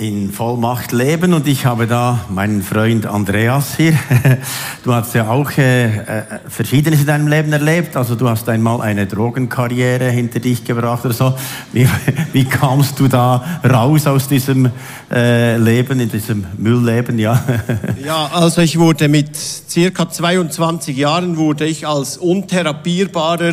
in Vollmacht leben und ich habe da meinen Freund Andreas hier. Du hast ja auch äh, äh, Verschiedenes in deinem Leben erlebt. Also du hast einmal eine Drogenkarriere hinter dich gebracht oder so. Wie, wie kamst du da raus aus diesem äh, Leben, in diesem Müllleben? Ja. ja, also ich wurde mit circa 22 Jahren wurde ich als untherapierbarer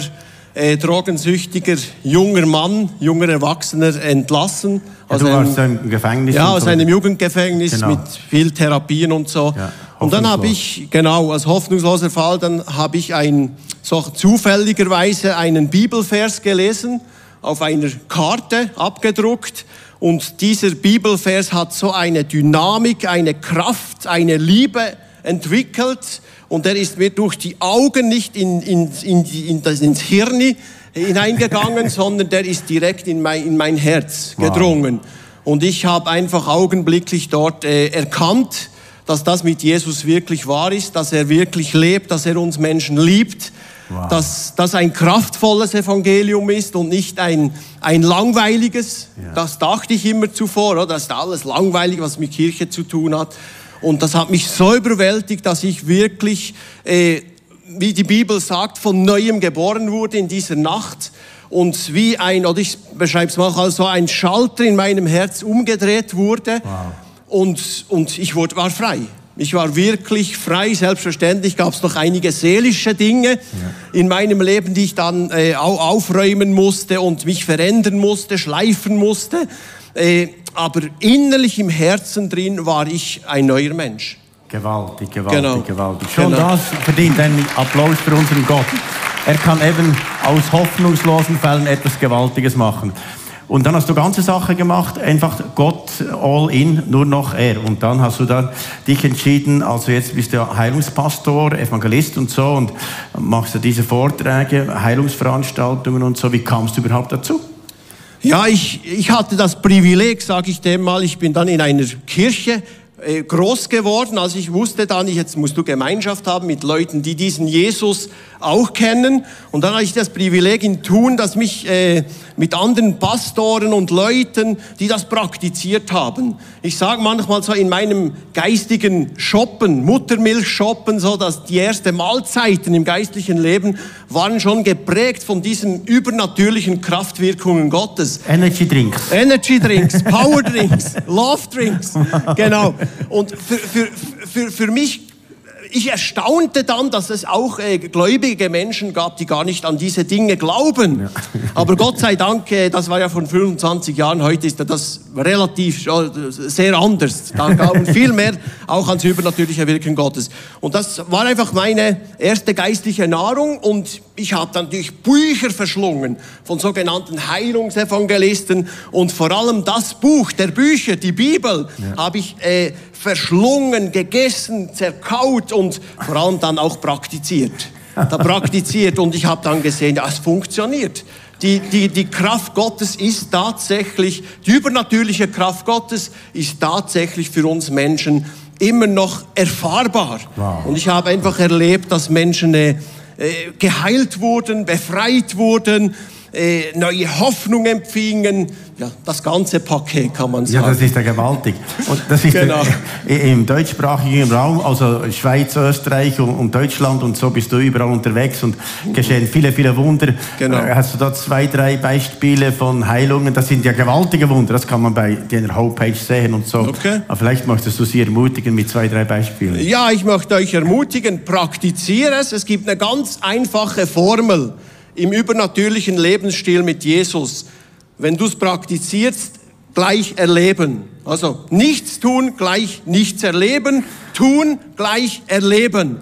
äh, drogensüchtiger junger Mann, junger Erwachsener entlassen. Ja, aus einem, im Gefängnis? Ja, aus so. einem Jugendgefängnis genau. mit viel Therapien und so. Ja, und dann habe ich, genau, als hoffnungsloser Fall, dann habe ich ein, so zufälligerweise einen Bibelvers gelesen, auf einer Karte abgedruckt. Und dieser Bibelvers hat so eine Dynamik, eine Kraft, eine Liebe entwickelt, und er ist mir durch die Augen nicht in, in, in, in das, ins Hirn hineingegangen, sondern der ist direkt in mein, in mein Herz gedrungen. Wow. Und ich habe einfach augenblicklich dort äh, erkannt, dass das mit Jesus wirklich wahr ist, dass er wirklich lebt, dass er uns Menschen liebt, wow. dass das ein kraftvolles Evangelium ist und nicht ein, ein langweiliges. Ja. Das dachte ich immer zuvor, oder? das ist alles langweilig, was mit Kirche zu tun hat. Und das hat mich so überwältigt, dass ich wirklich, äh, wie die Bibel sagt, von neuem geboren wurde in dieser Nacht. Und wie ein, oder ich beschreibe es mal so ein Schalter in meinem Herz umgedreht wurde. Wow. Und, und ich wurde, war frei. Ich war wirklich frei. Selbstverständlich gab es noch einige seelische Dinge ja. in meinem Leben, die ich dann äh, aufräumen musste und mich verändern musste, schleifen musste. Äh, aber innerlich im Herzen drin war ich ein neuer Mensch. Gewaltig, gewaltig, genau. gewaltig. Schon genau. das verdient einen Applaus für unseren Gott. Er kann eben aus hoffnungslosen Fällen etwas Gewaltiges machen. Und dann hast du ganze Sache gemacht, einfach Gott all in, nur noch er. Und dann hast du dann dich entschieden, also jetzt bist du Heilungspastor, Evangelist und so und machst du diese Vorträge, Heilungsveranstaltungen und so. Wie kamst du überhaupt dazu? Ja, ich, ich hatte das Privileg, sage ich dem mal, ich bin dann in einer Kirche äh, groß geworden, als ich wusste dann, jetzt musst du Gemeinschaft haben mit Leuten, die diesen Jesus auch kennen. Und dann hatte ich das Privileg in Tun, dass mich äh, mit anderen Pastoren und Leuten, die das praktiziert haben. Ich sage manchmal so in meinem geistigen Shoppen, Muttermilch shoppen, so dass die ersten Mahlzeiten im geistlichen Leben waren schon geprägt von diesen übernatürlichen Kraftwirkungen Gottes. Energy Drinks. Energy Drinks, Power Drinks, Love Drinks. Genau. Und für, für, für, für mich ich erstaunte dann, dass es auch äh, gläubige Menschen gab, die gar nicht an diese Dinge glauben. Ja. Aber Gott sei Dank, äh, das war ja vor 25 Jahren, heute ist das relativ äh, sehr anders. Da glauben viel mehr auch ans übernatürliche Wirken Gottes. Und das war einfach meine erste geistliche Nahrung und ich habe dann natürlich Bücher verschlungen von sogenannten Heilungsevangelisten und vor allem das Buch der Bücher, die Bibel, ja. habe ich äh, verschlungen, gegessen, zerkaut und vor allem dann auch praktiziert. Da praktiziert und ich habe dann gesehen, ja, es funktioniert. Die, die, die Kraft Gottes ist tatsächlich, die übernatürliche Kraft Gottes ist tatsächlich für uns Menschen immer noch erfahrbar. Wow. Und ich habe einfach erlebt, dass Menschen äh, äh geheilt wurden, befreit wurden, äh, neue Hoffnung empfingen. Ja, das ganze Paket kann man sagen. Ja, das ist ja gewaltig. Und das ist genau. der, im deutschsprachigen Raum, also Schweiz, Österreich und, und, Deutschland und so bist du überall unterwegs und geschehen viele, viele Wunder. Genau. Äh, hast du da zwei, drei Beispiele von Heilungen? Das sind ja gewaltige Wunder, das kann man bei deiner Homepage sehen und so. Okay. Aber vielleicht möchtest du sie ermutigen mit zwei, drei Beispielen. Ja, ich möchte euch ermutigen, praktiziere es. Es gibt eine ganz einfache Formel im übernatürlichen Lebensstil mit Jesus. Wenn du es praktizierst, gleich erleben. Also nichts tun, gleich nichts erleben. Tun, gleich erleben.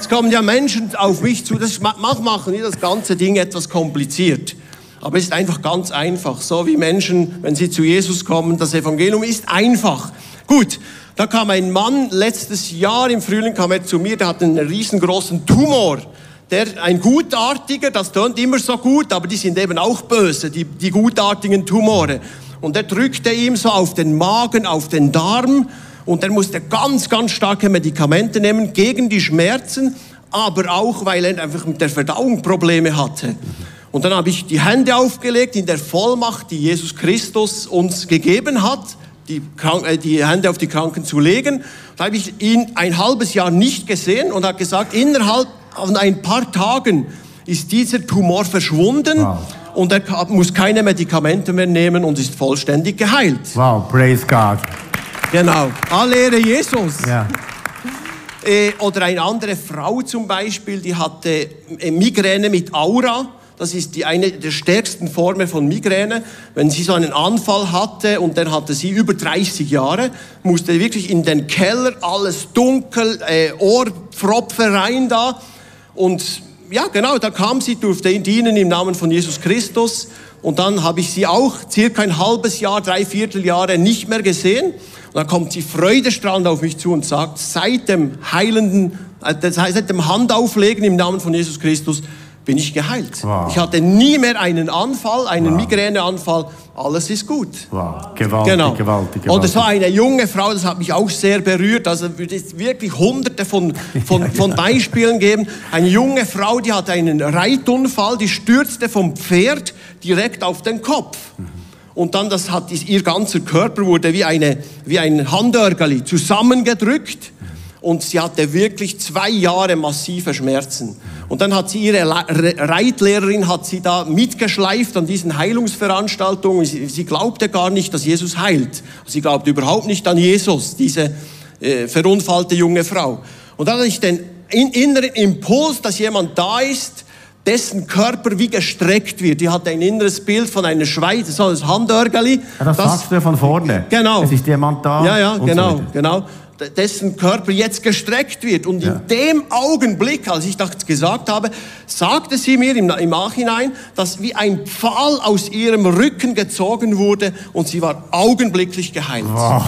Es kommen ja Menschen auf mich zu, das machen die das ganze Ding etwas kompliziert. Aber es ist einfach ganz einfach. So wie Menschen, wenn sie zu Jesus kommen, das Evangelium ist einfach. Gut, da kam ein Mann letztes Jahr im Frühling kam er zu mir, der hat einen riesengroßen Tumor der, ein Gutartiger, das tönt immer so gut, aber die sind eben auch böse, die, die gutartigen Tumore. Und er drückte ihm so auf den Magen, auf den Darm und er musste ganz, ganz starke Medikamente nehmen gegen die Schmerzen, aber auch, weil er einfach mit der Verdauung Probleme hatte. Und dann habe ich die Hände aufgelegt in der Vollmacht, die Jesus Christus uns gegeben hat, die, äh, die Hände auf die Kranken zu legen. Da habe ich ihn ein halbes Jahr nicht gesehen und hat gesagt, innerhalb von ein paar Tagen ist dieser Tumor verschwunden wow. und er muss keine Medikamente mehr nehmen und ist vollständig geheilt. Wow, praise God. Genau, alle Ehre Jesus. Ja. Äh, oder eine andere Frau zum Beispiel, die hatte äh, Migräne mit Aura. Das ist die eine der stärksten Formen von Migräne. Wenn sie so einen Anfall hatte und dann hatte sie über 30 Jahre, musste wirklich in den Keller, alles dunkel, äh, Ohrpfropfe rein da. Und ja, genau, da kam sie, durfte ihn dienen im Namen von Jesus Christus. Und dann habe ich sie auch circa ein halbes Jahr, drei Vierteljahre nicht mehr gesehen. Und dann kommt sie freudestrahlend auf mich zu und sagt, seit dem heilenden, äh, das heißt, seit dem Handauflegen im Namen von Jesus Christus, bin ich geheilt. Wow. Ich hatte nie mehr einen Anfall, einen wow. Migräneanfall. Alles ist gut. Wow, gewaltig, genau. gewaltig, gewaltig. Und es war eine junge Frau, das hat mich auch sehr berührt. Also würde es wirklich hunderte von, von, von Beispielen geben. Eine junge Frau, die hatte einen Reitunfall, die stürzte vom Pferd direkt auf den Kopf. Mhm. Und dann das hat ihr ganzer Körper wurde wie, eine, wie ein Handörgeli zusammengedrückt und sie hatte wirklich zwei Jahre massive Schmerzen. Und dann hat sie ihre Reitlehrerin hat sie da mitgeschleift an diesen Heilungsveranstaltungen. Sie, sie glaubte gar nicht, dass Jesus heilt. Sie glaubte überhaupt nicht an Jesus, diese äh, verunfallte junge Frau. Und dann hatte ich den inneren Impuls, dass jemand da ist, dessen Körper wie gestreckt wird. Die hat ein inneres Bild von einer Schweiz, so ein Handörgeli. Ja, das, das sagst du von vorne. Genau. Es ist jemand da. Ja, ja, genau, so genau dessen Körper jetzt gestreckt wird. Und ja. in dem Augenblick, als ich das gesagt habe, sagte sie mir im, im Nachhinein, dass wie ein Pfahl aus ihrem Rücken gezogen wurde und sie war augenblicklich geheilt. Wow.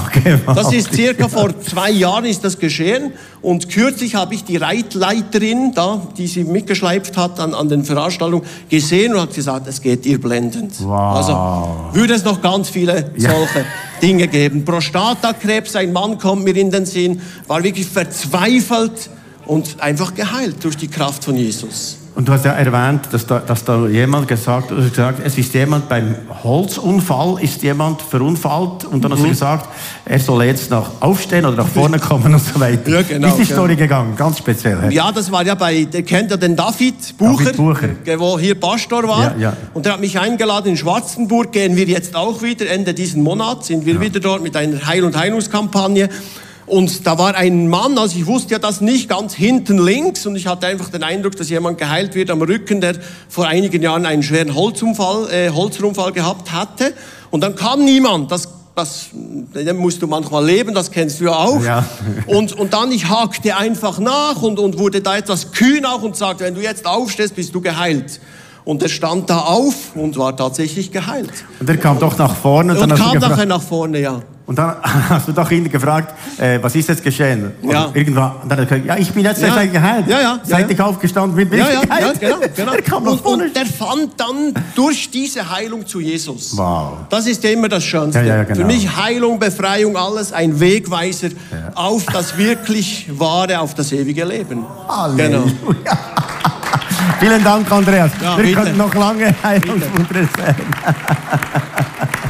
Das ist circa vor zwei Jahren ist das geschehen und kürzlich habe ich die Reitleiterin da, die sie mitgeschleift hat an, an den Veranstaltungen, gesehen und hat gesagt, es geht ihr blendend. Wow. Also würde es noch ganz viele solche ja. Dinge geben. Prostatakrebs, ein Mann kommt mir in den Sinn, war wirklich verzweifelt und einfach geheilt durch die Kraft von Jesus. Und du hast ja erwähnt, dass da, dass da jemand gesagt, also gesagt es ist jemand beim Holzunfall, ist jemand verunfallt und dann mhm. hast du mhm. gesagt, er soll jetzt noch aufstehen oder nach vorne kommen und so weiter. Ja, genau, ist die genau. Story gegangen? Ganz speziell. Ja, das war ja bei, der kennt ja den David Bucher, David Bucher. Der, wo hier Pastor war. Ja, ja. Und der hat mich eingeladen in Schwarzenburg, gehen wir jetzt auch wieder, Ende diesen Monats sind wir ja. wieder dort mit einer Heil- und Heilungskampagne. Und da war ein Mann, also ich wusste ja das nicht, ganz hinten links und ich hatte einfach den Eindruck, dass jemand geheilt wird am Rücken, der vor einigen Jahren einen schweren Holzunfall, äh, Holzunfall gehabt hatte. Und dann kam niemand, das das musst du manchmal leben, das kennst du ja auch. Ja. Und, und dann, ich hakte einfach nach und, und wurde da etwas kühn auch und sagte, wenn du jetzt aufstehst, bist du geheilt. Und er stand da auf und war tatsächlich geheilt. Und er kam doch nach vorne. Und, und kam nachher nach vorne, ja. Und dann hast du doch ihn gefragt, äh, was ist jetzt geschehen? Und ja. irgendwann, dann hat er gesagt, ja, ich bin jetzt ja. geheilt. Ja, ja. Seit ja, ich aufgestanden bin, bin ja, ich geheilt. Ja, genau, genau. er kam und, und der fand dann durch diese Heilung zu Jesus. Wow. Das ist immer das Schönste. Ja, ja, genau. Für mich Heilung, Befreiung, alles ein Wegweiser auf das wirklich wahre, auf das ewige Leben. Halleluja. Genau. Vielen Dank, Andreas. Wir bitte. können noch lange Heilungswunder sehen.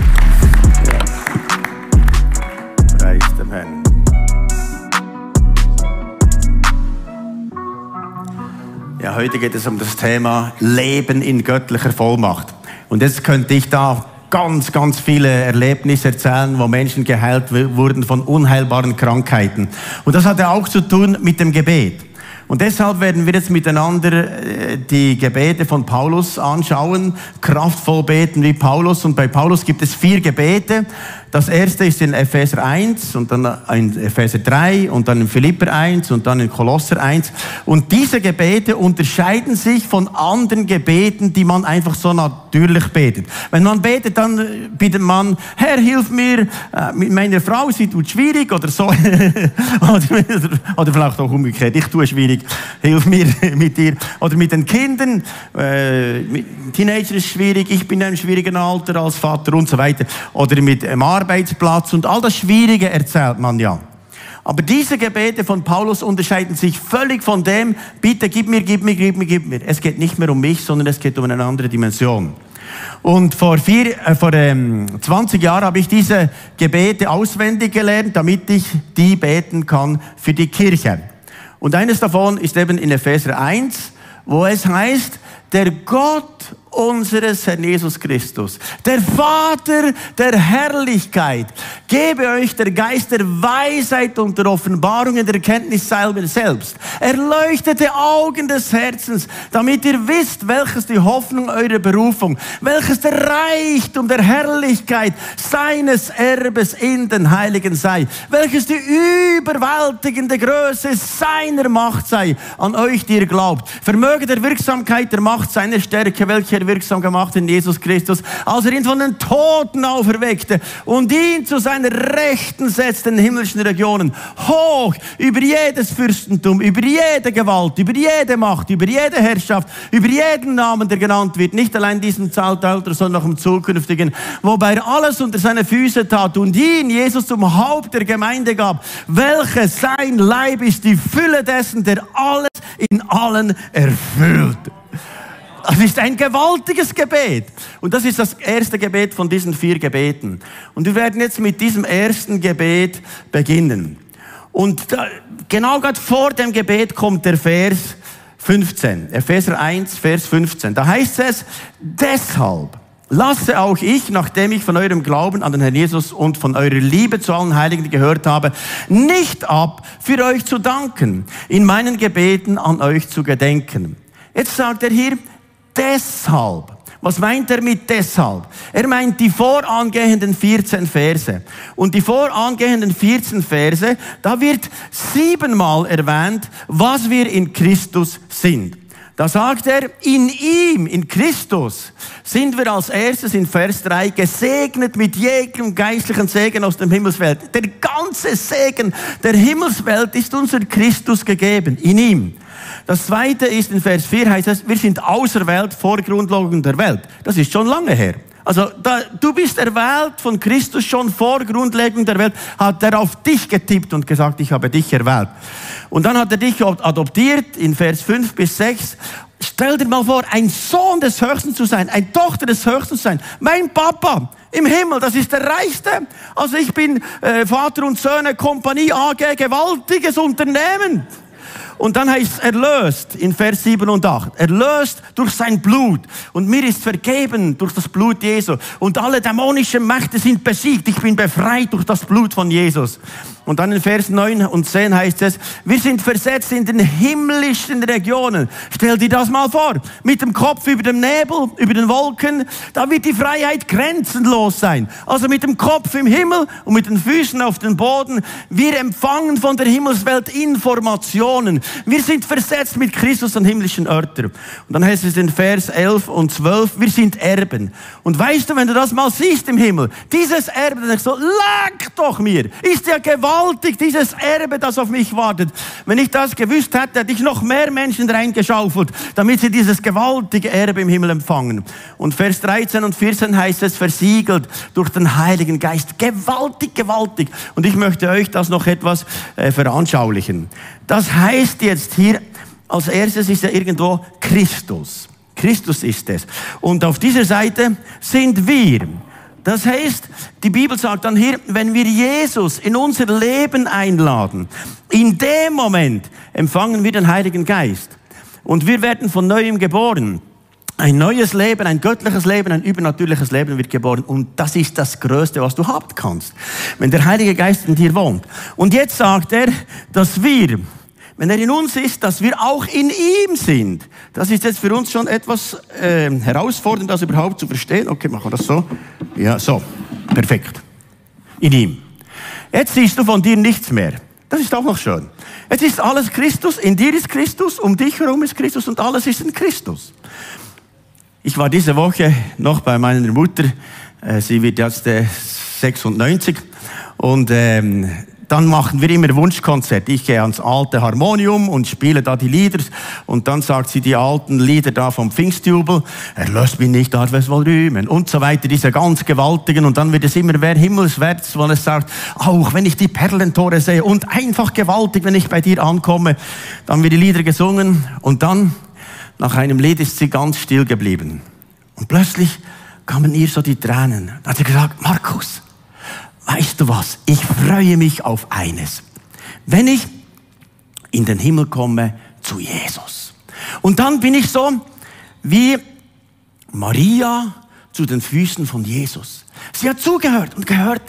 Ja, heute geht es um das Thema Leben in göttlicher Vollmacht. Und jetzt könnte ich da ganz, ganz viele Erlebnisse erzählen, wo Menschen geheilt wurden von unheilbaren Krankheiten. Und das hat ja auch zu tun mit dem Gebet. Und deshalb werden wir jetzt miteinander äh, die Gebete von Paulus anschauen, kraftvoll beten wie Paulus. Und bei Paulus gibt es vier Gebete. Das erste ist in Epheser 1 und dann in Epheser 3 und dann in Philipper 1 und dann in Kolosser 1. Und diese Gebete unterscheiden sich von anderen Gebeten, die man einfach so natürlich betet. Wenn man betet, dann bittet man, Herr, hilf mir, äh, mit meiner Frau, sie tut schwierig oder so. oder, vielleicht auch umgekehrt, ich tue schwierig, hilf mir mit dir. Oder mit den Kindern, äh, mit Teenager ist schwierig, ich bin in einem schwierigen Alter als Vater und so weiter. Oder mit Mann Arbeitsplatz und all das Schwierige erzählt man ja. Aber diese Gebete von Paulus unterscheiden sich völlig von dem, bitte gib mir, gib mir, gib mir, gib mir. Es geht nicht mehr um mich, sondern es geht um eine andere Dimension. Und vor, vier, äh, vor ähm, 20 Jahren habe ich diese Gebete auswendig gelernt, damit ich die beten kann für die Kirche. Und eines davon ist eben in Epheser 1, wo es heißt, der Gott unseres Herrn Jesus Christus, der Vater der Herrlichkeit, gebe euch der Geist der Weisheit und der Offenbarung in der Erkenntnis selber selbst. Erleuchtete Augen des Herzens, damit ihr wisst, welches die Hoffnung eurer Berufung, welches der Reichtum der Herrlichkeit seines Erbes in den Heiligen sei, welches die überwältigende Größe seiner Macht sei, an euch, die ihr glaubt. Vermöge der Wirksamkeit der Macht seiner Stärke, welche er wirksam gemacht in Jesus Christus, als er ihn von den Toten auferweckte und ihn zu seiner Rechten setzte in den himmlischen Regionen, hoch über jedes Fürstentum, über jede Gewalt, über jede Macht, über jede Herrschaft, über jeden Namen, der genannt wird, nicht allein in diesem Zeitalter, sondern auch im zukünftigen, wobei er alles unter seine Füße tat und ihn, Jesus, zum Haupt der Gemeinde gab, welche sein Leib ist, die Fülle dessen, der alles in allen erfüllt. Das ist ein gewaltiges Gebet. Und das ist das erste Gebet von diesen vier Gebeten. Und wir werden jetzt mit diesem ersten Gebet beginnen. Und da, genau gerade vor dem Gebet kommt der Vers 15. Epheser 1, Vers 15. Da heißt es, deshalb lasse auch ich, nachdem ich von eurem Glauben an den Herrn Jesus und von eurer Liebe zu allen Heiligen gehört habe, nicht ab, für euch zu danken, in meinen Gebeten an euch zu gedenken. Jetzt sagt er hier, deshalb. Was meint er mit deshalb? Er meint die vorangehenden 14 Verse. Und die vorangehenden 14 Verse, da wird siebenmal erwähnt, was wir in Christus sind. Da sagt er, in ihm, in Christus, sind wir als erstes in Vers 3 gesegnet mit jedem geistlichen Segen aus dem Himmelswelt. Der ganze Segen der Himmelswelt ist unser Christus gegeben, in ihm. Das zweite ist in Vers 4 heißt es, wir sind auserwählt vor Grundlegung der Welt. Das ist schon lange her. Also da, du bist erwählt von Christus schon vor Grundlegung der Welt, hat er auf dich getippt und gesagt, ich habe dich erwählt. Und dann hat er dich adoptiert in Vers 5 bis 6. Stell dir mal vor, ein Sohn des Höchsten zu sein, ein Tochter des Höchsten zu sein. Mein Papa im Himmel, das ist der Reichste. Also ich bin äh, Vater und Söhne Kompanie AG, gewaltiges Unternehmen. Und dann heißt es erlöst in Vers 7 und 8. Erlöst durch sein Blut. Und mir ist vergeben durch das Blut Jesu. Und alle dämonischen Mächte sind besiegt. Ich bin befreit durch das Blut von Jesus. Und dann in Vers 9 und 10 heißt es, wir sind versetzt in den himmlischen Regionen. Stell dir das mal vor. Mit dem Kopf über dem Nebel, über den Wolken, da wird die Freiheit grenzenlos sein. Also mit dem Kopf im Himmel und mit den Füßen auf den Boden. Wir empfangen von der Himmelswelt Informationen. Wir sind versetzt mit Christus an himmlischen Örter. Und dann heißt es in Vers 11 und 12, wir sind Erben. Und weißt du, wenn du das mal siehst im Himmel, dieses Erbe, dann denkst du, lag doch mir. Ist ja gewaltig gewaltig, dieses Erbe, das auf mich wartet. Wenn ich das gewusst hätte, hätte ich noch mehr Menschen reingeschaufelt, damit sie dieses gewaltige Erbe im Himmel empfangen. Und Vers 13 und 14 heißt es, versiegelt durch den Heiligen Geist. Gewaltig, gewaltig. Und ich möchte euch das noch etwas äh, veranschaulichen. Das heißt jetzt hier, als erstes ist ja irgendwo Christus. Christus ist es. Und auf dieser Seite sind wir. Das heißt, die Bibel sagt dann hier, wenn wir Jesus in unser Leben einladen, in dem Moment empfangen wir den Heiligen Geist. Und wir werden von neuem geboren. Ein neues Leben, ein göttliches Leben, ein übernatürliches Leben wird geboren. Und das ist das Größte, was du haben kannst. Wenn der Heilige Geist in dir wohnt. Und jetzt sagt er, dass wir wenn er in uns ist, dass wir auch in ihm sind. Das ist jetzt für uns schon etwas äh, herausfordernd, das überhaupt zu verstehen. Okay, machen wir das so. Ja, so. Perfekt. In ihm. Jetzt siehst du von dir nichts mehr. Das ist auch noch schön. Jetzt ist alles Christus, in dir ist Christus, um dich herum ist Christus und alles ist in Christus. Ich war diese Woche noch bei meiner Mutter, äh, sie wird jetzt 96 äh, und ähm, dann machen wir immer Wunschkonzert. Ich gehe ans alte Harmonium und spiele da die Lieder. Und dann sagt sie die alten Lieder da vom Pfingstjubel, erlöst mich nicht, darf es wohl rühmen. Und so weiter, diese ganz gewaltigen. Und dann wird es immer wer himmelswärts, weil es sagt, auch wenn ich die Perlentore sehe und einfach gewaltig, wenn ich bei dir ankomme, dann wird die Lieder gesungen. Und dann, nach einem Lied ist sie ganz still geblieben und plötzlich kamen ihr so die Tränen. Dann hat sie gesagt, Markus, weißt du was? Ich freue mich auf eines. Wenn ich in den Himmel komme zu Jesus. Und dann bin ich so wie Maria zu den Füßen von Jesus. Sie hat zugehört und gehört,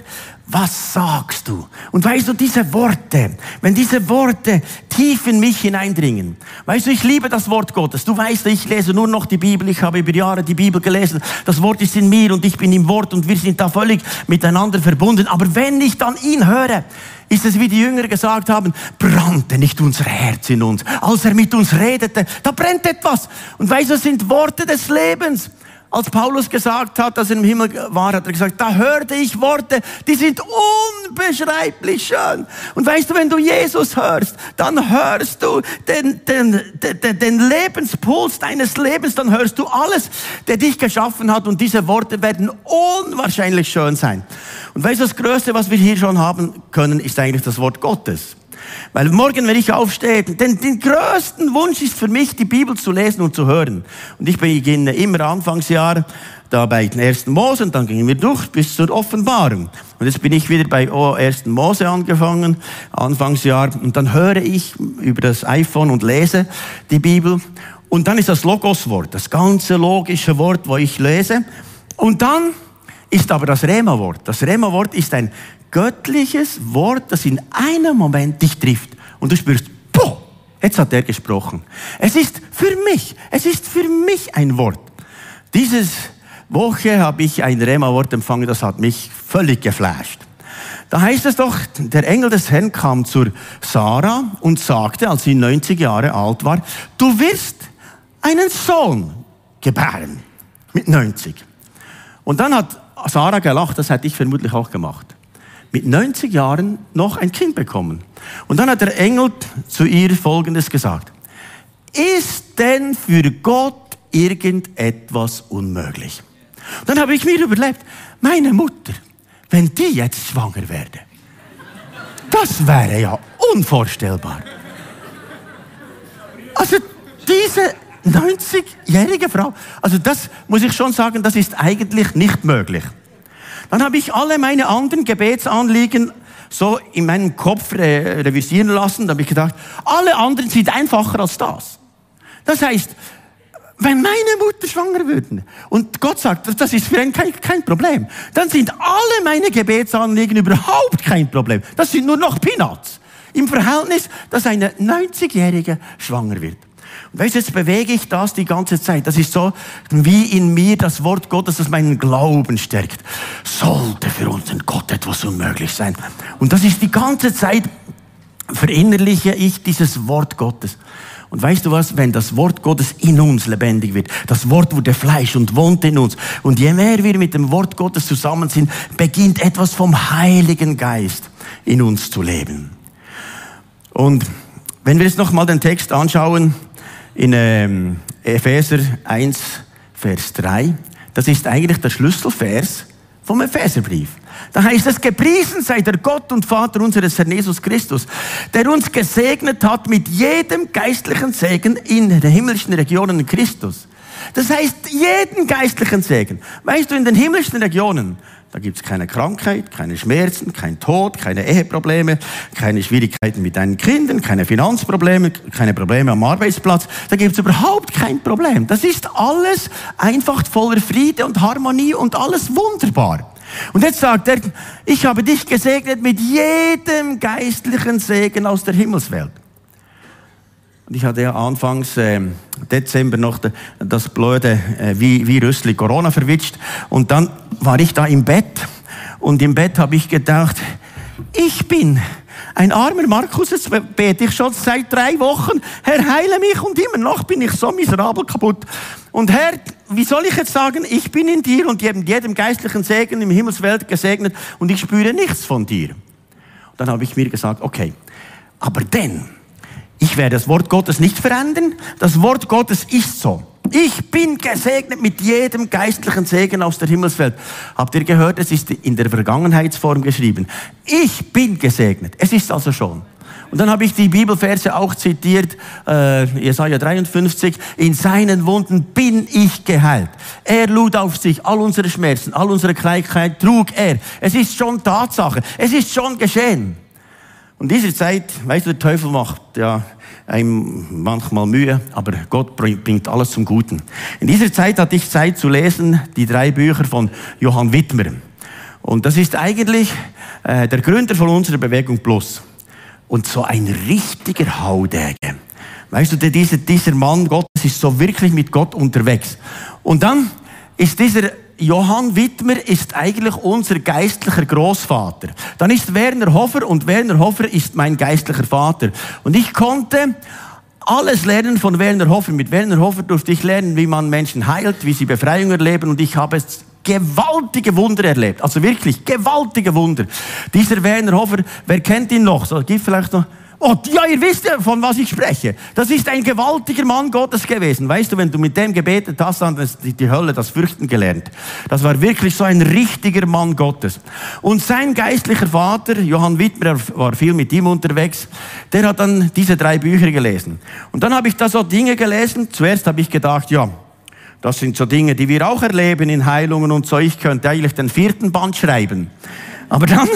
was sagst du? Und weißt du, diese Worte, wenn diese Worte tief in mich hineindringen, weißt du, ich liebe das Wort Gottes. Du weißt, ich lese nur noch die Bibel, ich habe über Jahre die Bibel gelesen. Das Wort ist in mir und ich bin im Wort und wir sind da völlig miteinander verbunden. Aber wenn ich dann ihn höre, ist es, wie die Jünger gesagt haben, brannte nicht unser Herz in uns. Als er mit uns redete, da brennt etwas. Und weißt du, das sind Worte des Lebens. Als Paulus gesagt hat, dass er im Himmel war, hat er gesagt, da hörte ich Worte, die sind unbeschreiblich schön. Und weißt du, wenn du Jesus hörst, dann hörst du den, den, den, den Lebenspuls deines Lebens, dann hörst du alles, der dich geschaffen hat und diese Worte werden unwahrscheinlich schön sein. Und weißt du, das Größte, was wir hier schon haben können, ist eigentlich das Wort Gottes. Weil morgen, wenn ich aufstehe, denn den größten Wunsch ist für mich, die Bibel zu lesen und zu hören. Und ich beginne immer Anfangsjahr da bei den ersten Mose und dann gingen wir durch bis zur Offenbarung. Und jetzt bin ich wieder bei ersten Mose angefangen, Anfangsjahr, und dann höre ich über das iPhone und lese die Bibel. Und dann ist das Logos-Wort, das ganze logische Wort, wo ich lese. Und dann ist aber das Rema-Wort. Das Rema-Wort ist ein göttliches Wort, das in einem Moment dich trifft. Und du spürst, boah, jetzt hat er gesprochen. Es ist für mich, es ist für mich ein Wort. Dieses Woche habe ich ein Rema-Wort empfangen, das hat mich völlig geflasht. Da heißt es doch, der Engel des Herrn kam zur Sarah und sagte, als sie 90 Jahre alt war, du wirst einen Sohn gebären. Mit 90. Und dann hat Sarah gelacht, das hätte ich vermutlich auch gemacht mit 90 Jahren noch ein Kind bekommen. Und dann hat der Engel zu ihr Folgendes gesagt. Ist denn für Gott irgendetwas unmöglich? Dann habe ich mir überlegt, meine Mutter, wenn die jetzt schwanger werde, das wäre ja unvorstellbar. Also diese 90-jährige Frau, also das muss ich schon sagen, das ist eigentlich nicht möglich. Dann habe ich alle meine anderen Gebetsanliegen so in meinem Kopf re revisieren lassen. Da habe ich gedacht, alle anderen sind einfacher als das. Das heißt, wenn meine Mutter schwanger würde und Gott sagt, das ist für ihn kein, kein Problem, dann sind alle meine Gebetsanliegen überhaupt kein Problem. Das sind nur noch Peanuts. Im Verhältnis, dass eine 90-Jährige schwanger wird. Und weißt du, jetzt bewege ich das die ganze Zeit. Das ist so wie in mir das Wort Gottes, das meinen Glauben stärkt. Sollte für unseren Gott etwas unmöglich sein. Und das ist die ganze Zeit, verinnerliche ich dieses Wort Gottes. Und weißt du was, wenn das Wort Gottes in uns lebendig wird, das Wort wurde Fleisch und wohnt in uns. Und je mehr wir mit dem Wort Gottes zusammen sind, beginnt etwas vom Heiligen Geist in uns zu leben. Und wenn wir jetzt nochmal den Text anschauen, in ähm, Epheser 1, Vers 3. Das ist eigentlich der Schlüsselvers vom Epheserbrief. Da heißt es, gepriesen sei der Gott und Vater unseres Herrn Jesus Christus, der uns gesegnet hat mit jedem geistlichen Segen in den himmlischen Regionen in Christus. Das heißt, jeden geistlichen Segen. Weißt du, in den himmlischen Regionen, da gibt's keine Krankheit, keine Schmerzen, kein Tod, keine Eheprobleme, keine Schwierigkeiten mit deinen Kindern, keine Finanzprobleme, keine Probleme am Arbeitsplatz. Da gibt's überhaupt kein Problem. Das ist alles einfach voller Friede und Harmonie und alles wunderbar. Und jetzt sagt er, ich habe dich gesegnet mit jedem geistlichen Segen aus der Himmelswelt. Und ich hatte ja anfangs äh, Dezember noch das blöde äh, Virus Corona verwitscht. Und dann war ich da im Bett. Und im Bett habe ich gedacht, ich bin ein armer Markus, jetzt bete ich schon seit drei Wochen. Herr, heile mich und immer noch bin ich so miserabel kaputt. Und Herr, wie soll ich jetzt sagen, ich bin in dir und jedem geistlichen Segen im Himmelswelt gesegnet und ich spüre nichts von dir. Und dann habe ich mir gesagt, okay, aber denn, ich werde das Wort Gottes nicht verändern. Das Wort Gottes ist so. Ich bin gesegnet mit jedem geistlichen Segen aus der Himmelswelt. Habt ihr gehört, es ist in der Vergangenheitsform geschrieben. Ich bin gesegnet. Es ist also schon. Und dann habe ich die Bibelverse auch zitiert, äh, Jesaja 53, in seinen Wunden bin ich geheilt. Er lud auf sich all unsere Schmerzen, all unsere Krankheit trug er. Es ist schon Tatsache, es ist schon geschehen. Und diese Zeit, weißt du, der Teufel macht ja einem manchmal Mühe, aber Gott bringt alles zum Guten. In dieser Zeit hatte ich Zeit zu lesen, die drei Bücher von Johann Wittmer. Und das ist eigentlich äh, der Gründer von unserer Bewegung Plus. Und so ein richtiger Haudäge. Weißt du, dieser, dieser Mann Gottes ist so wirklich mit Gott unterwegs. Und dann ist dieser Johann Wittmer ist eigentlich unser geistlicher Großvater. Dann ist Werner Hofer und Werner Hofer ist mein geistlicher Vater. Und ich konnte alles lernen von Werner Hofer. Mit Werner Hofer durfte ich lernen, wie man Menschen heilt, wie sie Befreiung erleben und ich habe es gewaltige Wunder erlebt. Also wirklich gewaltige Wunder. Dieser Werner Hofer, wer kennt ihn noch? So, gibt vielleicht noch Oh, ja, ihr wisst ja, von was ich spreche. Das ist ein gewaltiger Mann Gottes gewesen. Weißt du, wenn du mit dem gebetet hast, dann du die Hölle, das Fürchten gelernt. Das war wirklich so ein richtiger Mann Gottes. Und sein geistlicher Vater, Johann Wittmer, war viel mit ihm unterwegs, der hat dann diese drei Bücher gelesen. Und dann habe ich da so Dinge gelesen. Zuerst habe ich gedacht, ja, das sind so Dinge, die wir auch erleben in Heilungen und so. Ich könnte eigentlich den vierten Band schreiben. Aber dann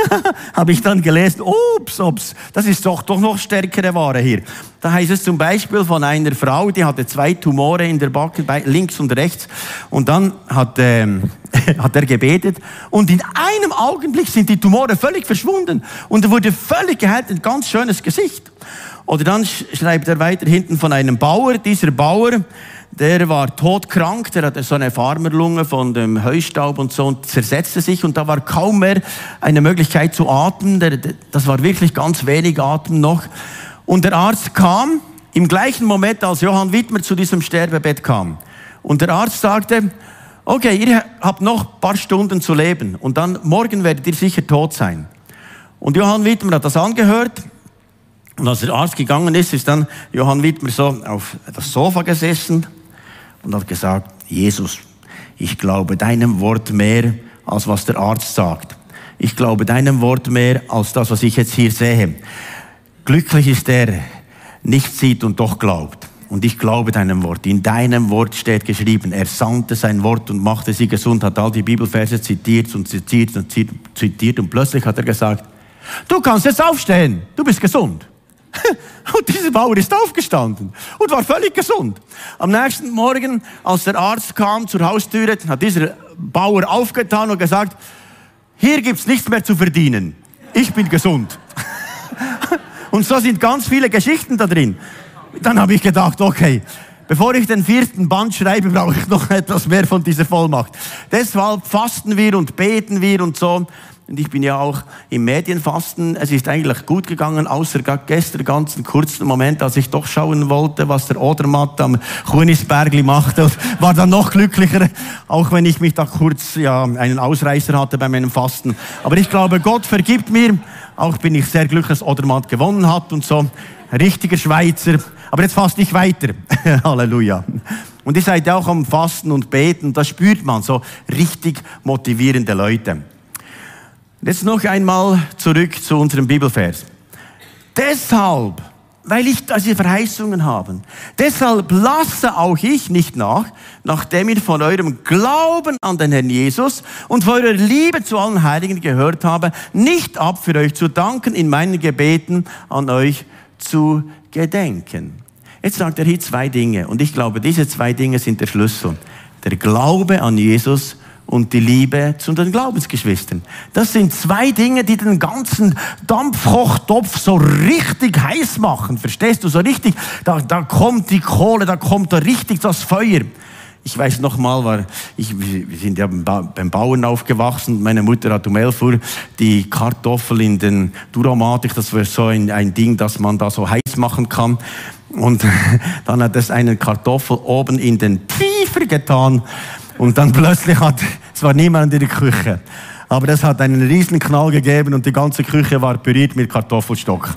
habe ich dann gelesen, ups, ups, das ist doch, doch noch stärkere Ware hier. Da heißt es zum Beispiel von einer Frau, die hatte zwei Tumore in der Backe, links und rechts. Und dann hat, ähm, hat er gebetet. Und in einem Augenblick sind die Tumore völlig verschwunden. Und er wurde völlig geheilt, ein ganz schönes Gesicht. Oder dann schreibt er weiter hinten von einem Bauer. Dieser Bauer, der war todkrank, der hatte so eine Farmerlunge von dem Heustaub und so und zersetzte sich und da war kaum mehr eine Möglichkeit zu atmen. das war wirklich ganz wenig Atem noch. Und der Arzt kam im gleichen Moment, als Johann Wittmer zu diesem Sterbebett kam. Und der Arzt sagte, okay, ihr habt noch ein paar Stunden zu leben und dann morgen werdet ihr sicher tot sein. Und Johann Wittmer hat das angehört und als der Arzt gegangen ist, ist dann Johann Wittmer so auf das Sofa gesessen und hat gesagt, Jesus, ich glaube deinem Wort mehr, als was der Arzt sagt. Ich glaube deinem Wort mehr, als das, was ich jetzt hier sehe. Glücklich ist der, nicht sieht und doch glaubt. Und ich glaube deinem Wort. In deinem Wort steht geschrieben, er sandte sein Wort und machte sie gesund, hat all die Bibelverse zitiert und zitiert und zitiert und plötzlich hat er gesagt, du kannst jetzt aufstehen, du bist gesund. Und dieser Bauer ist aufgestanden und war völlig gesund. Am nächsten Morgen, als der Arzt kam zur Haustüre, hat dieser Bauer aufgetan und gesagt, hier gibt's nichts mehr zu verdienen. Ich bin gesund. Und so sind ganz viele Geschichten da drin. Dann habe ich gedacht, okay, bevor ich den vierten Band schreibe, brauche ich noch etwas mehr von dieser Vollmacht. Deshalb fasten wir und beten wir und so. Und ich bin ja auch im Medienfasten. Es ist eigentlich gut gegangen, außer gestern ganz einen kurzen Moment, als ich doch schauen wollte, was der Odermatt am Kunisbergli machte. War dann noch glücklicher, auch wenn ich mich da kurz ja, einen Ausreißer hatte bei meinem Fasten. Aber ich glaube, Gott vergibt mir. Auch bin ich sehr glücklich, dass Odermatt gewonnen hat und so. Richtiger Schweizer. Aber jetzt faste ich weiter. Halleluja. Und ihr seid ja auch am Fasten und Beten. Da spürt man so richtig motivierende Leute. Jetzt noch einmal zurück zu unserem Bibelvers. Deshalb, weil ich diese Verheißungen habe, deshalb lasse auch ich nicht nach, nachdem ich von eurem Glauben an den Herrn Jesus und von eurer Liebe zu allen Heiligen gehört habe, nicht ab für euch zu danken, in meinen Gebeten an euch zu gedenken. Jetzt sagt er hier zwei Dinge und ich glaube, diese zwei Dinge sind der Schlüssel. Der Glaube an Jesus und die Liebe zu den Glaubensgeschwistern. Das sind zwei Dinge, die den ganzen Dampfkochtopf so richtig heiß machen. Verstehst du? So richtig, da, da kommt die Kohle, da kommt da richtig das Feuer. Ich weiß noch mal, war, ich, wir sind ja beim Bauern aufgewachsen. Meine Mutter hat um 11 Uhr die Kartoffel in den Duramatik, das war so ein, ein Ding, das man da so heiß machen kann. Und dann hat es eine Kartoffel oben in den Pfeifer getan. Und dann plötzlich hat, es war niemand in der Küche. Aber das hat einen riesen Knall gegeben und die ganze Küche war püriert mit Kartoffelstock.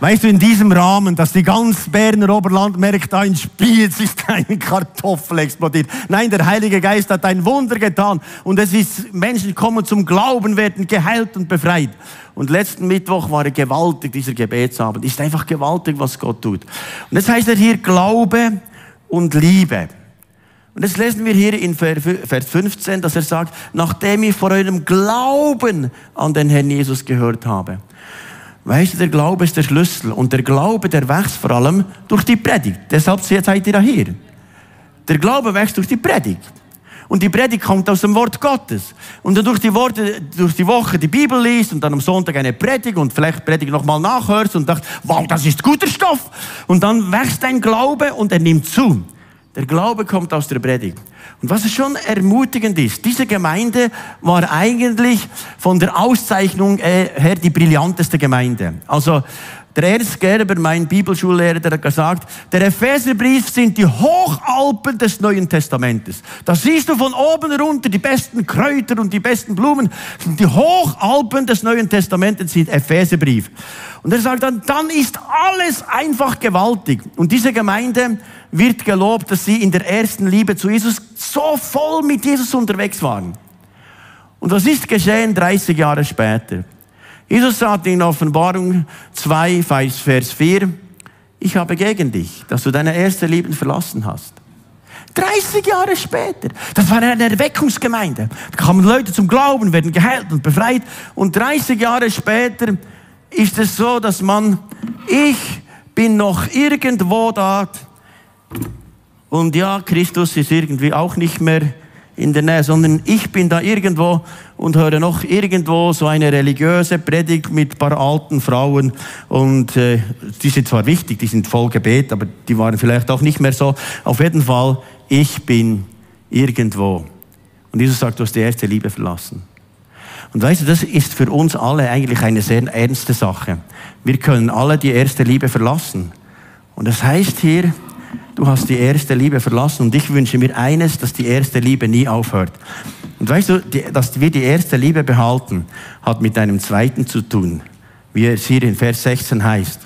Weißt du, in diesem Rahmen, dass die ganz Berner Oberland merkt, ein Spiez ist eine Kartoffel explodiert. Nein, der Heilige Geist hat ein Wunder getan und es ist, Menschen kommen zum Glauben, werden geheilt und befreit. Und letzten Mittwoch war er gewaltig, dieser Gebetsabend. Ist einfach gewaltig, was Gott tut. Und jetzt heißt er hier Glaube und Liebe. Und jetzt lesen wir hier in Vers 15, dass er sagt, nachdem ich vor eurem Glauben an den Herrn Jesus gehört habe. Weißt du, der Glaube ist der Schlüssel. Und der Glaube, der wächst vor allem durch die Predigt. Deshalb seid ihr da hier. Der Glaube wächst durch die Predigt. Und die Predigt kommt aus dem Wort Gottes. Und dann durch die Worte, durch die Woche die Bibel liest und dann am Sonntag eine Predigt und vielleicht Predigt nochmal nachhörst und dacht, wow, das ist guter Stoff. Und dann wächst dein Glaube und er nimmt zu. Der Glaube kommt aus der Predigt. Und was schon ermutigend ist, diese Gemeinde war eigentlich von der Auszeichnung äh, her die brillanteste Gemeinde. Also der Ernst Gerber, mein Bibelschullehrer, der hat gesagt, der Epheserbrief sind die Hochalpen des Neuen Testamentes. Da siehst du von oben runter die besten Kräuter und die besten Blumen. Die Hochalpen des Neuen Testamentes sind Epheserbrief. Und er sagt dann, dann ist alles einfach gewaltig. Und diese Gemeinde wird gelobt, dass sie in der ersten Liebe zu Jesus so voll mit Jesus unterwegs waren. Und was ist geschehen 30 Jahre später? Jesus sagt in Offenbarung 2, Vers 4, ich habe gegen dich, dass du deine erste Liebe verlassen hast. 30 Jahre später. Das war eine Erweckungsgemeinde. Da kamen Leute zum Glauben, werden geheilt und befreit. Und 30 Jahre später ist es so, dass man, ich bin noch irgendwo da. Und ja, Christus ist irgendwie auch nicht mehr in der Nähe, sondern ich bin da irgendwo und höre noch irgendwo so eine religiöse Predigt mit ein paar alten Frauen und äh, die sind zwar wichtig, die sind voll Gebet, aber die waren vielleicht auch nicht mehr so. Auf jeden Fall, ich bin irgendwo. Und Jesus sagt, du hast die erste Liebe verlassen. Und weißt du, das ist für uns alle eigentlich eine sehr ernste Sache. Wir können alle die erste Liebe verlassen. Und das heißt hier, du hast die erste Liebe verlassen und ich wünsche mir eines, dass die erste Liebe nie aufhört. Und weißt du, dass wir die erste Liebe behalten, hat mit einem zweiten zu tun, wie es hier in Vers 16 heißt.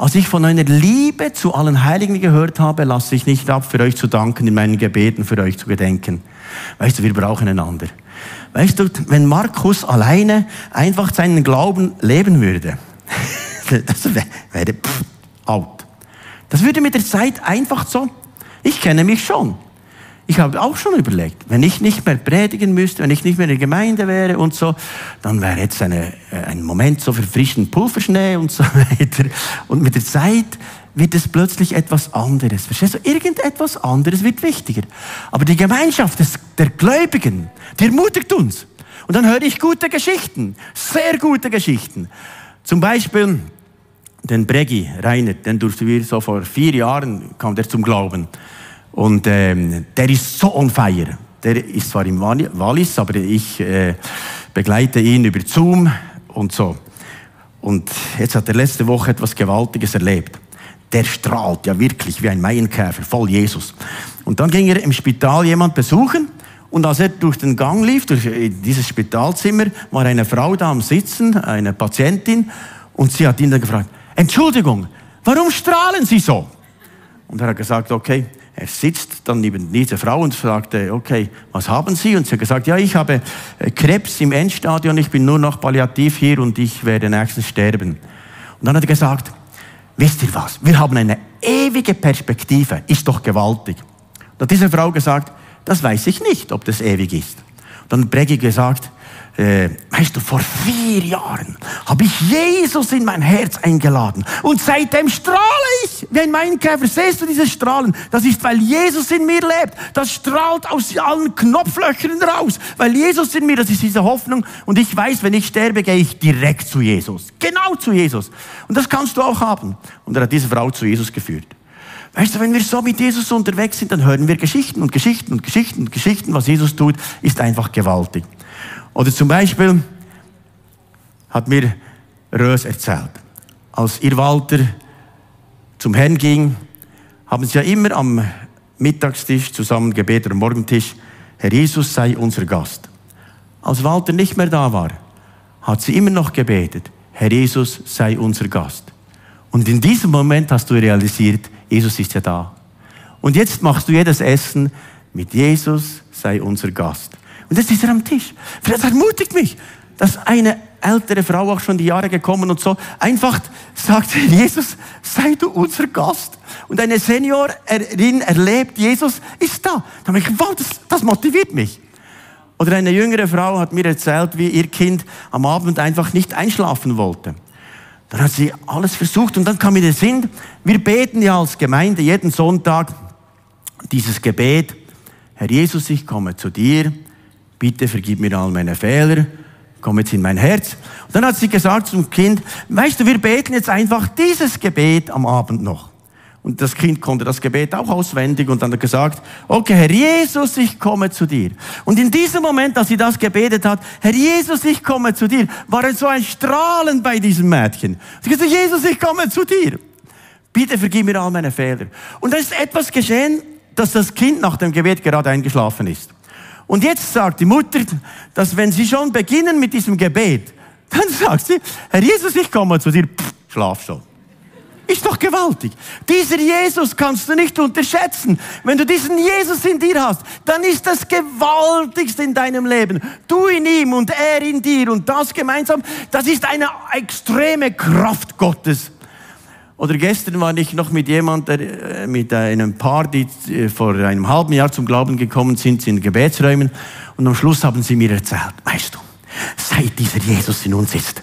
Als ich von einer Liebe zu allen Heiligen gehört habe, lasse ich nicht ab, für euch zu danken, in meinen Gebeten für euch zu gedenken. Weißt du, wir brauchen einander. Weißt du, wenn Markus alleine einfach seinen Glauben leben würde, das wäre pff, out. Das würde mit der Zeit einfach so. Ich kenne mich schon. Ich habe auch schon überlegt, wenn ich nicht mehr predigen müsste, wenn ich nicht mehr in der Gemeinde wäre und so, dann wäre jetzt eine, äh, ein Moment so für frischen Pulverschnee und so weiter. Und mit der Zeit wird es plötzlich etwas anderes. Verstehst du? Irgendetwas anderes wird wichtiger. Aber die Gemeinschaft des, der Gläubigen, die ermutigt uns. Und dann höre ich gute Geschichten, sehr gute Geschichten. Zum Beispiel, den Bregi Rainer, den durften wir so vor vier Jahren, kam der zum Glauben. Und ähm, der ist so on fire. Der ist zwar im Wallis, aber ich äh, begleite ihn über Zoom und so. Und jetzt hat er letzte Woche etwas Gewaltiges erlebt. Der strahlt ja wirklich wie ein Maienkäfer, voll Jesus. Und dann ging er im Spital jemand besuchen und als er durch den Gang lief, durch dieses Spitalzimmer, war eine Frau da am Sitzen, eine Patientin, und sie hat ihn dann gefragt, Entschuldigung, warum strahlen Sie so? Und er hat gesagt, okay, er sitzt dann neben dieser Frau und fragte, okay, was haben Sie? Und sie hat gesagt, ja, ich habe äh, Krebs im Endstadion, ich bin nur noch palliativ hier und ich werde nächstens sterben. Und dann hat er gesagt, wisst ihr was, wir haben eine ewige Perspektive, ist doch gewaltig. Und hat diese Frau gesagt, das weiß ich nicht, ob das ewig ist. Und dann hat Bregi gesagt, äh, weißt du, vor vier Jahren habe ich Jesus in mein Herz eingeladen. Und seitdem strahle ich wie ein Mainkäfer. Siehst du dieses Strahlen? Das ist, weil Jesus in mir lebt. Das strahlt aus allen Knopflöchern raus. Weil Jesus in mir, das ist diese Hoffnung. Und ich weiß, wenn ich sterbe, gehe ich direkt zu Jesus. Genau zu Jesus. Und das kannst du auch haben. Und er hat diese Frau zu Jesus geführt. Weißt du, wenn wir so mit Jesus unterwegs sind, dann hören wir Geschichten und Geschichten und Geschichten und Geschichten. Was Jesus tut, ist einfach gewaltig. Oder zum Beispiel hat mir Rös erzählt, als ihr Walter zum Herrn ging, haben sie ja immer am Mittagstisch zusammen gebetet, am Morgentisch, Herr Jesus sei unser Gast. Als Walter nicht mehr da war, hat sie immer noch gebetet, Herr Jesus sei unser Gast. Und in diesem Moment hast du realisiert, Jesus ist ja da. Und jetzt machst du jedes Essen mit Jesus sei unser Gast. Und jetzt ist er am Tisch. Das ermutigt mich, dass eine ältere Frau auch schon die Jahre gekommen und so einfach sagt, Jesus, sei du unser Gast. Und eine Seniorin erlebt, Jesus ist da. Da ich, wow, das, das motiviert mich. Oder eine jüngere Frau hat mir erzählt, wie ihr Kind am Abend einfach nicht einschlafen wollte. Dann hat sie alles versucht und dann kam mir der Sinn, wir beten ja als Gemeinde jeden Sonntag dieses Gebet, Herr Jesus, ich komme zu dir, bitte vergib mir all meine Fehler, komm jetzt in mein Herz. Und dann hat sie gesagt zum Kind, weißt du, wir beten jetzt einfach dieses Gebet am Abend noch. Und das Kind konnte das Gebet auch auswendig und dann hat gesagt, okay, Herr Jesus, ich komme zu dir. Und in diesem Moment, als sie das gebetet hat, Herr Jesus, ich komme zu dir, war es so ein Strahlen bei diesem Mädchen. Sie gesagt, Jesus, ich komme zu dir. Bitte vergib mir all meine Fehler. Und da ist etwas geschehen, dass das Kind nach dem Gebet gerade eingeschlafen ist. Und jetzt sagt die Mutter, dass wenn sie schon beginnen mit diesem Gebet, dann sagt sie, Herr Jesus, ich komme zu dir, Pff, schlaf schon. Ist doch gewaltig. Dieser Jesus kannst du nicht unterschätzen. Wenn du diesen Jesus in dir hast, dann ist das Gewaltigste in deinem Leben. Du in ihm und er in dir und das gemeinsam, das ist eine extreme Kraft Gottes. Oder gestern war ich noch mit jemandem, äh, mit einem Paar, die äh, vor einem halben Jahr zum Glauben gekommen sind, in Gebetsräumen. Und am Schluss haben sie mir erzählt, weißt du, seit dieser Jesus in uns ist,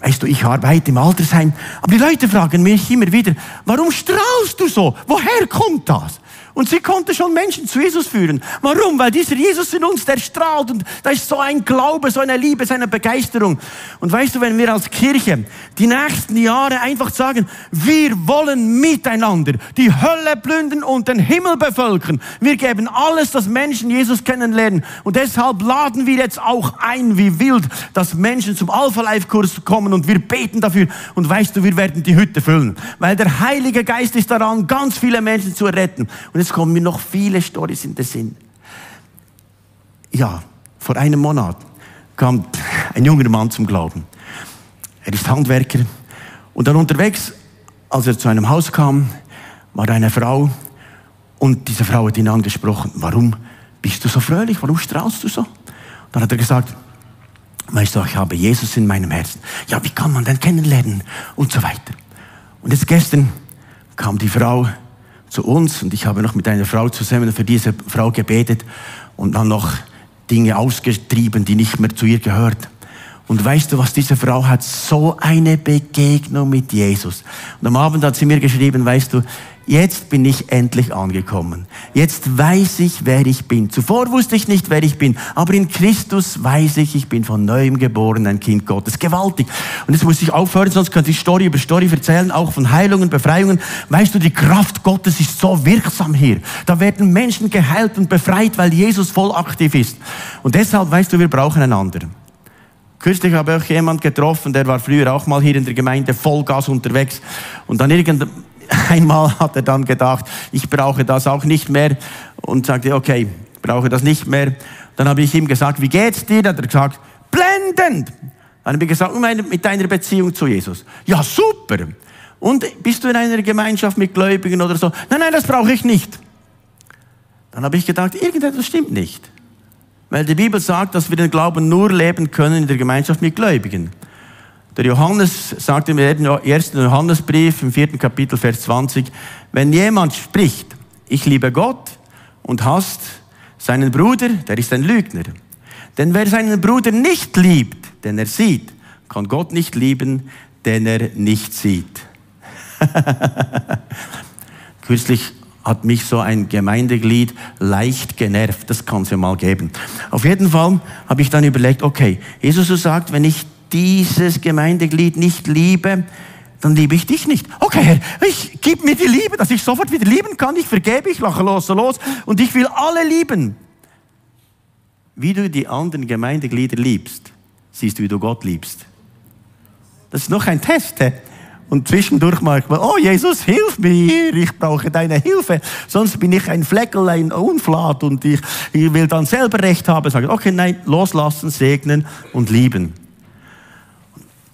Weißt du, ich arbeite im Altersheim, aber die Leute fragen mich immer wieder, warum strahlst du so? Woher kommt das? Und sie konnte schon Menschen zu Jesus führen. Warum? Weil dieser Jesus in uns, der strahlt und da ist so ein Glaube, so eine Liebe, so eine Begeisterung. Und weißt du, wenn wir als Kirche die nächsten Jahre einfach sagen, wir wollen miteinander die Hölle plündern und den Himmel bevölkern. Wir geben alles, dass Menschen Jesus kennenlernen. Und deshalb laden wir jetzt auch ein, wie wild, dass Menschen zum Alpha-Life-Kurs kommen und wir beten dafür. Und weißt du, wir werden die Hütte füllen. Weil der Heilige Geist ist daran, ganz viele Menschen zu retten. Und jetzt kommen mir noch viele Storys in den Sinn. Ja, vor einem Monat kam ein junger Mann zum Glauben. Er ist Handwerker. Und dann unterwegs, als er zu einem Haus kam, war eine Frau. Und diese Frau hat ihn angesprochen, warum bist du so fröhlich? Warum strahlst du so? Dann hat er gesagt, weißt du, ich habe Jesus in meinem Herzen. Ja, wie kann man denn kennenlernen? Und so weiter. Und jetzt gestern kam die Frau zu uns und ich habe noch mit einer Frau zusammen für diese Frau gebetet und dann noch Dinge ausgetrieben, die nicht mehr zu ihr gehört. Und weißt du was, diese Frau hat so eine Begegnung mit Jesus. Und am Abend hat sie mir geschrieben, weißt du, Jetzt bin ich endlich angekommen. Jetzt weiß ich, wer ich bin. Zuvor wusste ich nicht, wer ich bin. Aber in Christus weiß ich, ich bin von neuem geboren, ein Kind Gottes. Gewaltig. Und jetzt muss ich aufhören, sonst könnte ich Story über Story erzählen, auch von Heilungen, Befreiungen. Weißt du, die Kraft Gottes ist so wirksam hier. Da werden Menschen geheilt und befreit, weil Jesus voll aktiv ist. Und deshalb, weißt du, wir brauchen einander. Kürzlich habe ich auch jemand getroffen, der war früher auch mal hier in der Gemeinde Vollgas unterwegs. Und dann irgendein einmal hat er dann gedacht, ich brauche das auch nicht mehr und sagte, okay, ich brauche das nicht mehr. Dann habe ich ihm gesagt, wie geht's dir? Dann hat er gesagt, blendend. Dann habe ich gesagt, mit deiner Beziehung zu Jesus. Ja, super. Und bist du in einer Gemeinschaft mit Gläubigen oder so? Nein, nein, das brauche ich nicht. Dann habe ich gedacht, irgendetwas stimmt nicht. Weil die Bibel sagt, dass wir den Glauben nur leben können in der Gemeinschaft mit Gläubigen. Der Johannes sagt im ersten Johannesbrief im vierten Kapitel, Vers 20, wenn jemand spricht, ich liebe Gott und hasst seinen Bruder, der ist ein Lügner. Denn wer seinen Bruder nicht liebt, den er sieht, kann Gott nicht lieben, den er nicht sieht. Kürzlich hat mich so ein Gemeindeglied leicht genervt. Das kann es ja mal geben. Auf jeden Fall habe ich dann überlegt, okay, Jesus sagt, wenn ich dieses Gemeindeglied nicht liebe, dann liebe ich dich nicht. Okay, Herr, ich gib mir die Liebe, dass ich sofort wieder lieben kann. Ich vergebe, ich lache los, los und ich will alle lieben. Wie du die anderen Gemeindeglieder liebst, siehst du, wie du Gott liebst. Das ist noch ein Test. He? Und zwischendurch manchmal, oh Jesus, hilf mir, ich brauche deine Hilfe. Sonst bin ich ein Fleckel, ein Unflat und ich, ich will dann selber Recht haben. Sagen, okay, nein, loslassen, segnen und lieben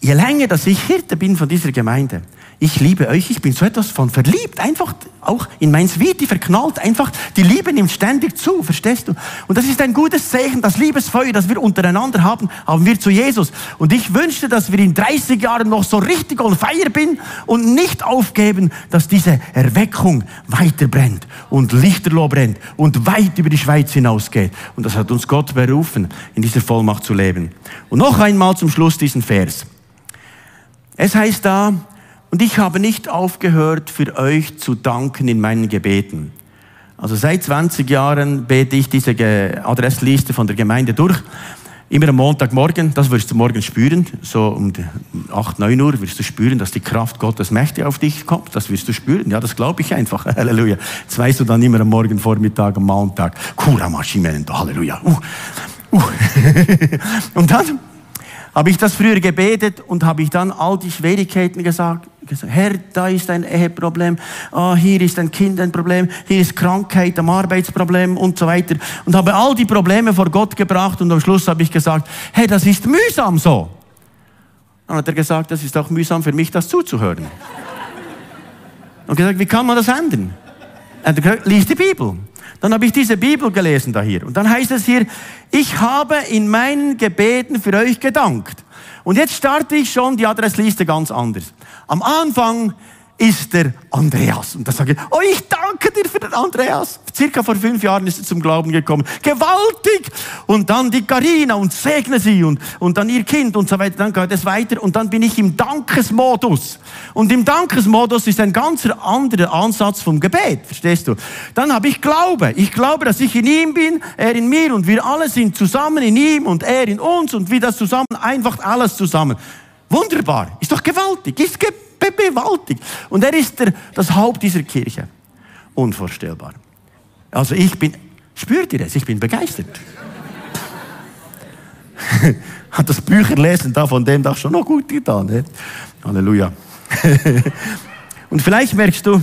je länger, dass ich Hirte bin von dieser Gemeinde, ich liebe euch, ich bin so etwas von verliebt, einfach auch in mein Sweetie verknallt, einfach die Liebe nimmt ständig zu, verstehst du? Und das ist ein gutes Zeichen, das Liebesfeuer, das wir untereinander haben, haben wir zu Jesus. Und ich wünschte, dass wir in 30 Jahren noch so richtig on fire bin und nicht aufgeben, dass diese Erweckung weiter brennt und Lichterloh brennt und weit über die Schweiz hinausgeht. Und das hat uns Gott berufen, in dieser Vollmacht zu leben. Und noch einmal zum Schluss diesen Vers. Es heißt da, und ich habe nicht aufgehört, für euch zu danken in meinen Gebeten. Also seit 20 Jahren bete ich diese Adressliste von der Gemeinde durch. Immer am Montagmorgen, das wirst du morgen spüren, so um 8, 9 Uhr wirst du spüren, dass die Kraft Gottes mächtig auf dich kommt. Das wirst du spüren. Ja, das glaube ich einfach. Halleluja. Das weißt du dann immer am Morgen, Vormittag, am Montag. Kura Halleluja. Uh, uh. Und dann habe ich das früher gebetet und habe ich dann all die Schwierigkeiten gesagt, gesagt Herr, da ist ein Eheproblem, oh, hier ist ein Kind ein Problem, hier ist Krankheit, ein Arbeitsproblem und so weiter. Und habe all die Probleme vor Gott gebracht und am Schluss habe ich gesagt, hey, das ist mühsam so. Dann hat er gesagt, das ist auch mühsam für mich, das zuzuhören. Und gesagt, wie kann man das ändern? Er hat gesagt, lies die Bibel. Dann habe ich diese Bibel gelesen da hier. Und dann heißt es hier, ich habe in meinen Gebeten für euch gedankt. Und jetzt starte ich schon die Adressliste ganz anders. Am Anfang ist der Andreas. Und da sage ich, oh, ich danke dir für den Andreas. Circa vor fünf Jahren ist er zum Glauben gekommen. Gewaltig! Und dann die Karina und segne sie und, und dann ihr Kind und so weiter. Dann geht es weiter und dann bin ich im Dankesmodus. Und im Dankesmodus ist ein ganz anderer Ansatz vom Gebet. Verstehst du? Dann habe ich Glaube. Ich glaube, dass ich in ihm bin, er in mir und wir alle sind zusammen in ihm und er in uns und wie das zusammen, einfach alles zusammen. Wunderbar. Ist doch gewaltig. Ist gewaltig gewaltig. Und er ist der, das Haupt dieser Kirche. Unvorstellbar. Also ich bin, spürt ihr es? Ich bin begeistert. Hat das Bücherlesen da von dem doch schon noch gut getan. Ne? Halleluja. Und vielleicht merkst du,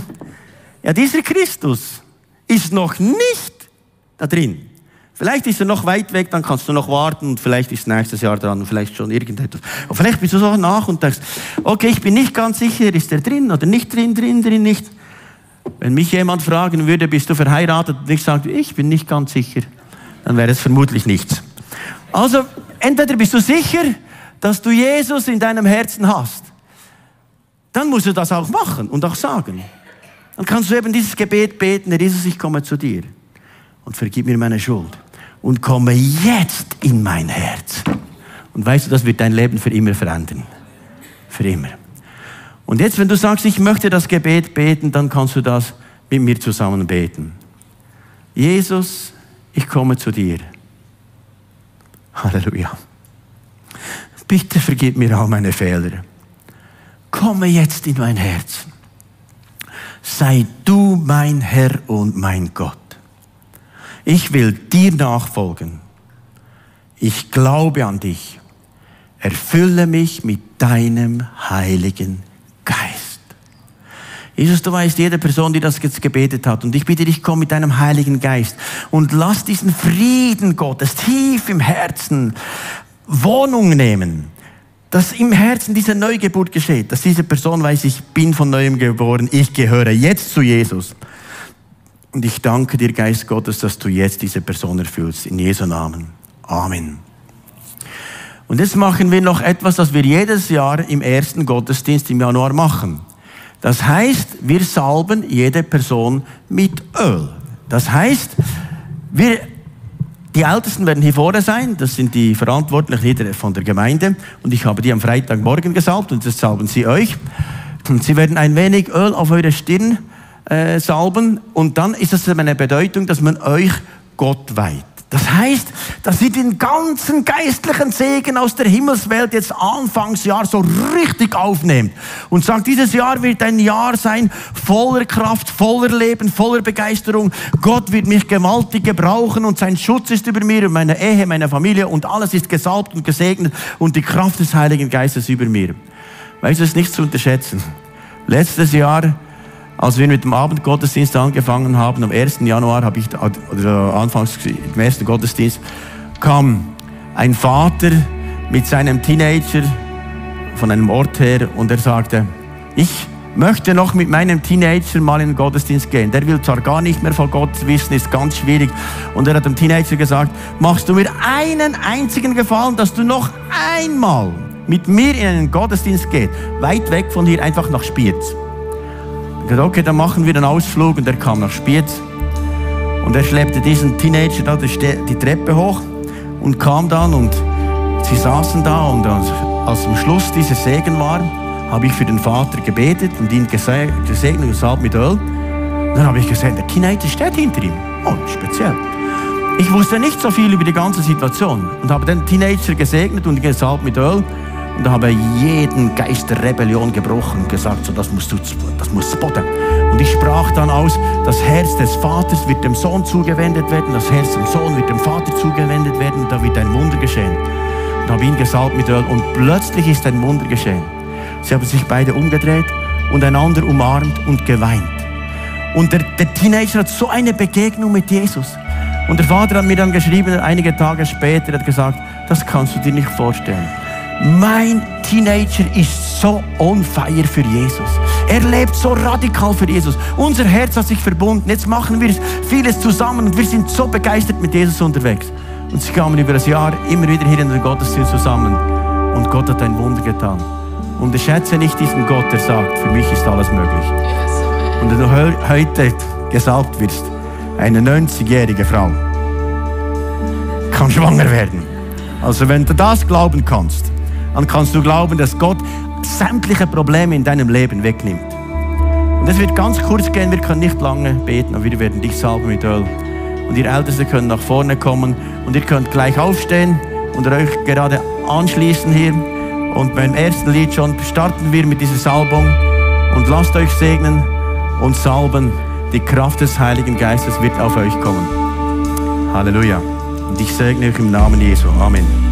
ja, dieser Christus ist noch nicht da drin. Vielleicht ist er noch weit weg, dann kannst du noch warten und vielleicht ist nächstes Jahr dran und vielleicht schon irgendetwas. Und vielleicht bist du so nach und denkst, okay, ich bin nicht ganz sicher, ist er drin oder nicht drin, drin, drin, nicht. Wenn mich jemand fragen würde, bist du verheiratet und ich sage, ich bin nicht ganz sicher, dann wäre es vermutlich nichts. Also, entweder bist du sicher, dass du Jesus in deinem Herzen hast. Dann musst du das auch machen und auch sagen. Dann kannst du eben dieses Gebet beten, Jesus, ich komme zu dir und vergib mir meine Schuld und komme jetzt in mein Herz. Und weißt du, das wird dein Leben für immer verändern. Für immer. Und jetzt, wenn du sagst, ich möchte das Gebet beten, dann kannst du das mit mir zusammen beten. Jesus, ich komme zu dir. Halleluja. Bitte vergib mir all meine Fehler. Komme jetzt in mein Herz. Sei du mein Herr und mein Gott. Ich will dir nachfolgen. Ich glaube an dich. Erfülle mich mit deinem Heiligen Geist. Jesus, du weißt, jede Person, die das jetzt gebetet hat, und ich bitte dich, komm mit deinem Heiligen Geist und lass diesen Frieden Gottes tief im Herzen Wohnung nehmen dass im Herzen diese Neugeburt geschieht, dass diese Person weiß, ich bin von neuem geboren, ich gehöre jetzt zu Jesus. Und ich danke dir, Geist Gottes, dass du jetzt diese Person erfüllst. In Jesu Namen. Amen. Und jetzt machen wir noch etwas, das wir jedes Jahr im ersten Gottesdienst im Januar machen. Das heißt, wir salben jede Person mit Öl. Das heißt, wir, die Ältesten werden hier vorne sein, das sind die Verantwortlichen von der Gemeinde und ich habe die am Freitagmorgen gesalbt und das salben sie euch. Und sie werden ein wenig Öl auf eure Stirn äh, salben und dann ist das eine Bedeutung, dass man euch Gott weiht. Das heißt, dass ihr den ganzen geistlichen Segen aus der Himmelswelt jetzt Anfangsjahr so richtig aufnehmt und sagt, dieses Jahr wird ein Jahr sein voller Kraft, voller Leben, voller Begeisterung. Gott wird mich gewaltig gebrauchen und sein Schutz ist über mir und meine Ehe, meine Familie und alles ist gesalbt und gesegnet und die Kraft des Heiligen Geistes über mir. Weißt du, es ist nicht zu unterschätzen. Letztes Jahr als wir mit dem Abendgottesdienst angefangen haben, am 1. Januar, habe ich, oder anfangs im ersten Gottesdienst, kam ein Vater mit seinem Teenager von einem Ort her und er sagte, ich möchte noch mit meinem Teenager mal in den Gottesdienst gehen. Der will zwar gar nicht mehr von Gott wissen, ist ganz schwierig. Und er hat dem Teenager gesagt, machst du mir einen einzigen Gefallen, dass du noch einmal mit mir in einen Gottesdienst geht, weit weg von hier, einfach nach Spiez. Gesagt, okay, dann machen wir einen Ausflug und er kam nach Spiez. Und er schleppte diesen Teenager da die Treppe hoch und kam dann und sie saßen da und als am Schluss dieser Segen war, habe ich für den Vater gebetet und ihn gesegnet und gesagt mit Öl. Dann habe ich gesehen, der Teenager steht hinter ihm. Oh, speziell. Ich wusste nicht so viel über die ganze Situation und habe den Teenager gesegnet und gesalbt mit Öl und habe jeden Geist der Rebellion gebrochen und gesagt, so, das musst du, das muss Boden. Und ich sprach dann aus, das Herz des Vaters wird dem Sohn zugewendet werden, das Herz des Sohn wird dem Vater zugewendet werden und da wird ein Wunder geschehen. Und habe ihn gesalbt mit Öl und plötzlich ist ein Wunder geschehen. Sie haben sich beide umgedreht und einander umarmt und geweint. Und der, der Teenager hat so eine Begegnung mit Jesus. Und der Vater hat mir dann geschrieben, einige Tage später, hat gesagt, das kannst du dir nicht vorstellen. Mein Teenager ist so on fire für Jesus. Er lebt so radikal für Jesus. Unser Herz hat sich verbunden. Jetzt machen wir vieles zusammen und wir sind so begeistert mit Jesus unterwegs. Und sie kamen über das Jahr immer wieder hier in den Gottesdienst zusammen. Und Gott hat ein Wunder getan. Unterschätze nicht diesen Gott, der sagt, für mich ist alles möglich. Und wenn du heute gesalbt wirst, eine 90-jährige Frau kann schwanger werden. Also wenn du das glauben kannst, dann kannst du glauben, dass Gott sämtliche Probleme in deinem Leben wegnimmt. Und es wird ganz kurz gehen, wir können nicht lange beten, aber wir werden dich salben mit Öl. Und ihr Ältesten können nach vorne kommen und ihr könnt gleich aufstehen und euch gerade anschließen hier. Und beim ersten Lied schon starten wir mit dieser Salbung und lasst euch segnen und salben. Die Kraft des Heiligen Geistes wird auf euch kommen. Halleluja. Und ich segne euch im Namen Jesu. Amen.